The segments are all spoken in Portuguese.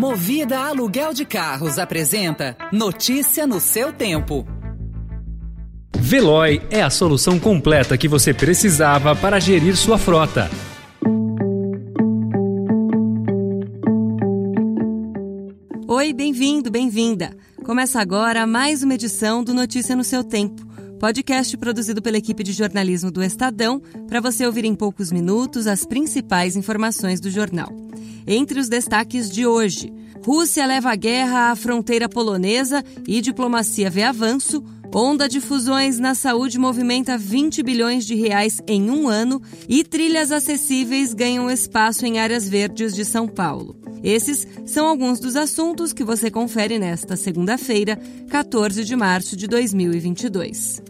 Movida Aluguel de Carros apresenta Notícia no seu tempo. Veloy é a solução completa que você precisava para gerir sua frota. Oi, bem-vindo, bem-vinda. Começa agora mais uma edição do Notícia no seu tempo podcast produzido pela equipe de jornalismo do Estadão, para você ouvir em poucos minutos as principais informações do jornal. Entre os destaques de hoje: Rússia leva a guerra à fronteira polonesa e diplomacia vê avanço. Onda de fusões na saúde movimenta 20 bilhões de reais em um ano e trilhas acessíveis ganham espaço em áreas verdes de São Paulo. Esses são alguns dos assuntos que você confere nesta segunda-feira, 14 de março de 2022.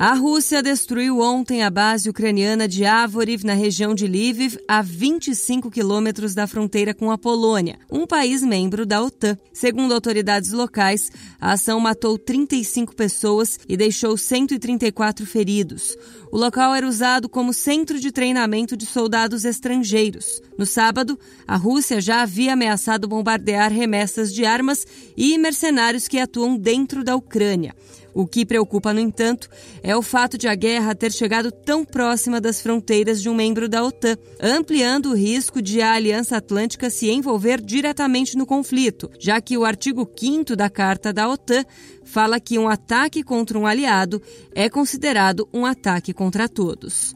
A Rússia destruiu ontem a base ucraniana de Avoriv, na região de Lviv, a 25 quilômetros da fronteira com a Polônia, um país membro da OTAN. Segundo autoridades locais, a ação matou 35 pessoas e deixou 134 feridos. O local era usado como centro de treinamento de soldados estrangeiros. No sábado, a Rússia já havia ameaçado bombardear remessas de armas e mercenários que atuam dentro da Ucrânia. O que preocupa, no entanto, é o fato de a guerra ter chegado tão próxima das fronteiras de um membro da OTAN, ampliando o risco de a Aliança Atlântica se envolver diretamente no conflito, já que o artigo 5 da Carta da OTAN fala que um ataque contra um aliado é considerado um ataque contra todos.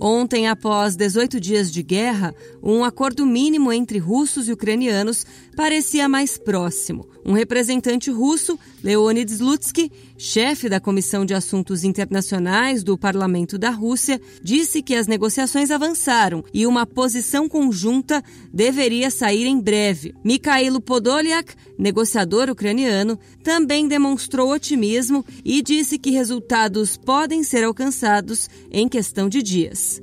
Ontem, após 18 dias de guerra, um acordo mínimo entre russos e ucranianos parecia mais próximo. Um representante russo, Leonid Slutsky, chefe da Comissão de Assuntos Internacionais do Parlamento da Rússia, disse que as negociações avançaram e uma posição conjunta deveria sair em breve. Mikhailo Podolyak, negociador ucraniano, também demonstrou otimismo e disse que resultados podem ser alcançados em questão de dias.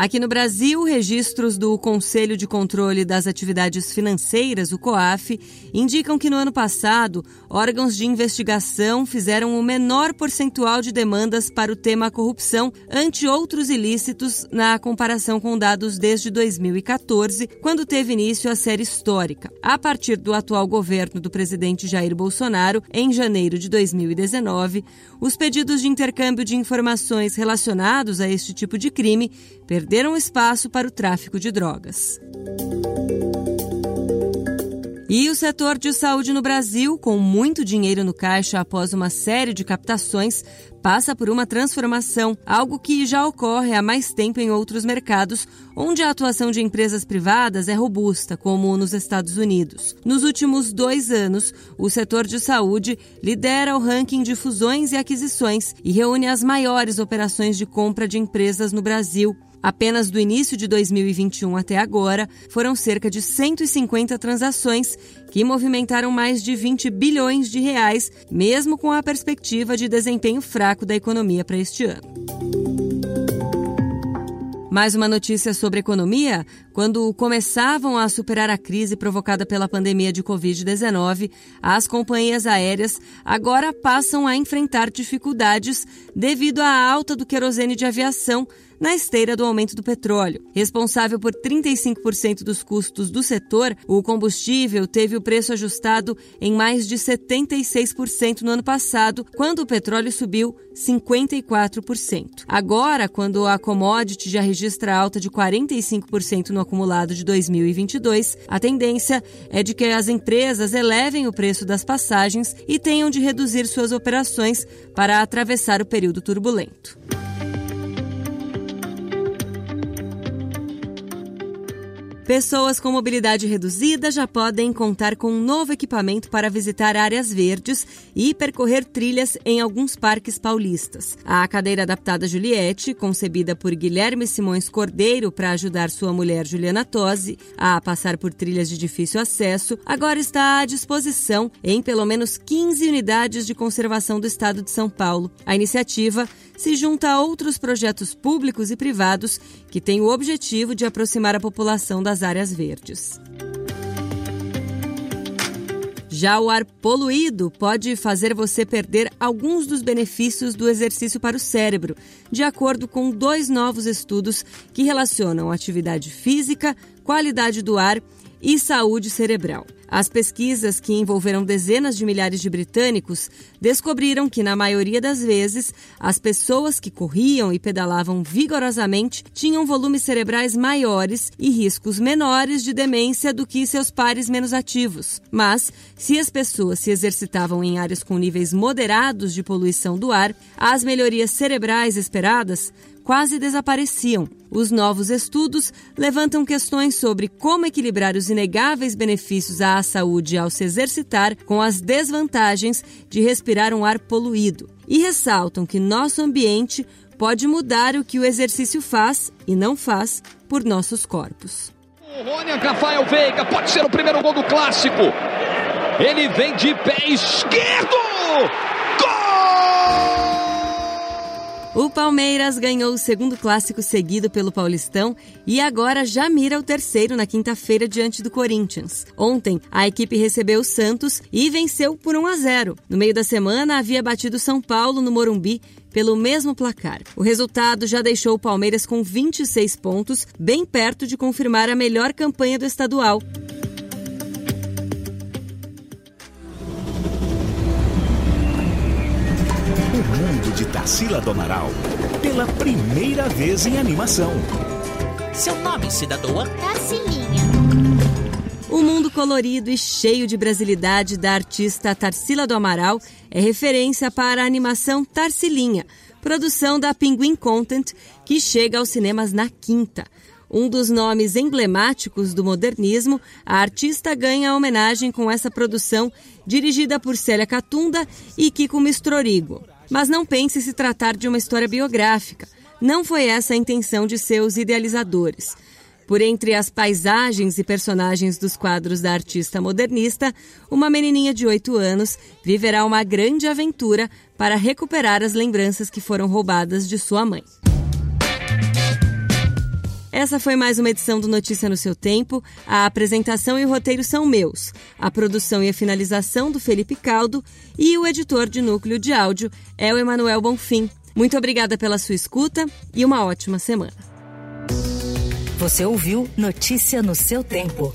Aqui no Brasil, registros do Conselho de Controle das Atividades Financeiras, o COAF, indicam que no ano passado, órgãos de investigação fizeram o menor percentual de demandas para o tema corrupção ante outros ilícitos na comparação com dados desde 2014, quando teve início a série histórica. A partir do atual governo do presidente Jair Bolsonaro, em janeiro de 2019, os pedidos de intercâmbio de informações relacionados a este tipo de crime perderam espaço para o tráfico de drogas. E o setor de saúde no Brasil, com muito dinheiro no caixa após uma série de captações, passa por uma transformação, algo que já ocorre há mais tempo em outros mercados, onde a atuação de empresas privadas é robusta, como nos Estados Unidos. Nos últimos dois anos, o setor de saúde lidera o ranking de fusões e aquisições e reúne as maiores operações de compra de empresas no Brasil. Apenas do início de 2021 até agora, foram cerca de 150 transações que movimentaram mais de 20 bilhões de reais, mesmo com a perspectiva de desempenho fraco da economia para este ano. Mais uma notícia sobre economia. Quando começavam a superar a crise provocada pela pandemia de Covid-19, as companhias aéreas agora passam a enfrentar dificuldades devido à alta do querosene de aviação na esteira do aumento do petróleo. Responsável por 35% dos custos do setor, o combustível teve o preço ajustado em mais de 76% no ano passado, quando o petróleo subiu 54%. Agora, quando a commodity já registra alta de 45% no acumulado de 2022, a tendência é de que as empresas elevem o preço das passagens e tenham de reduzir suas operações para atravessar o período turbulento. Pessoas com mobilidade reduzida já podem contar com um novo equipamento para visitar áreas verdes e percorrer trilhas em alguns parques paulistas. A cadeira adaptada Juliette, concebida por Guilherme Simões Cordeiro para ajudar sua mulher Juliana Tosi a passar por trilhas de difícil acesso, agora está à disposição em pelo menos 15 unidades de conservação do estado de São Paulo. A iniciativa se junta a outros projetos públicos e privados que têm o objetivo de aproximar a população das áreas verdes. Já o ar poluído pode fazer você perder alguns dos benefícios do exercício para o cérebro, de acordo com dois novos estudos que relacionam atividade física, qualidade do ar e saúde cerebral. As pesquisas, que envolveram dezenas de milhares de britânicos, descobriram que, na maioria das vezes, as pessoas que corriam e pedalavam vigorosamente tinham volumes cerebrais maiores e riscos menores de demência do que seus pares menos ativos. Mas, se as pessoas se exercitavam em áreas com níveis moderados de poluição do ar, as melhorias cerebrais esperadas quase desapareciam. Os novos estudos levantam questões sobre como equilibrar os inegáveis benefícios à saúde ao se exercitar com as desvantagens de respirar um ar poluído. E ressaltam que nosso ambiente pode mudar o que o exercício faz e não faz por nossos corpos. O Rony Rafael Veiga pode ser o primeiro gol do clássico. Ele vem de pé esquerdo. O Palmeiras ganhou o segundo clássico seguido pelo Paulistão e agora já mira o terceiro na quinta-feira diante do Corinthians. Ontem, a equipe recebeu o Santos e venceu por 1 a 0. No meio da semana, havia batido São Paulo no Morumbi pelo mesmo placar. O resultado já deixou o Palmeiras com 26 pontos, bem perto de confirmar a melhor campanha do estadual. Tarsila do Amaral pela primeira vez em animação. Seu nome, cidadã? Tarsilinha. O mundo colorido e cheio de brasilidade da artista Tarsila do Amaral é referência para a animação Tarsilinha, produção da Pinguim Content, que chega aos cinemas na quinta. Um dos nomes emblemáticos do modernismo, a artista ganha a homenagem com essa produção dirigida por Célia Catunda e Kiko Mistrorigo. Mas não pense se tratar de uma história biográfica. Não foi essa a intenção de seus idealizadores. Por entre as paisagens e personagens dos quadros da artista modernista, uma menininha de 8 anos viverá uma grande aventura para recuperar as lembranças que foram roubadas de sua mãe. Essa foi mais uma edição do Notícia no seu tempo. A apresentação e o roteiro são meus. A produção e a finalização do Felipe Caldo e o editor de núcleo de áudio é o Emanuel Bonfim. Muito obrigada pela sua escuta e uma ótima semana. Você ouviu Notícia no seu tempo.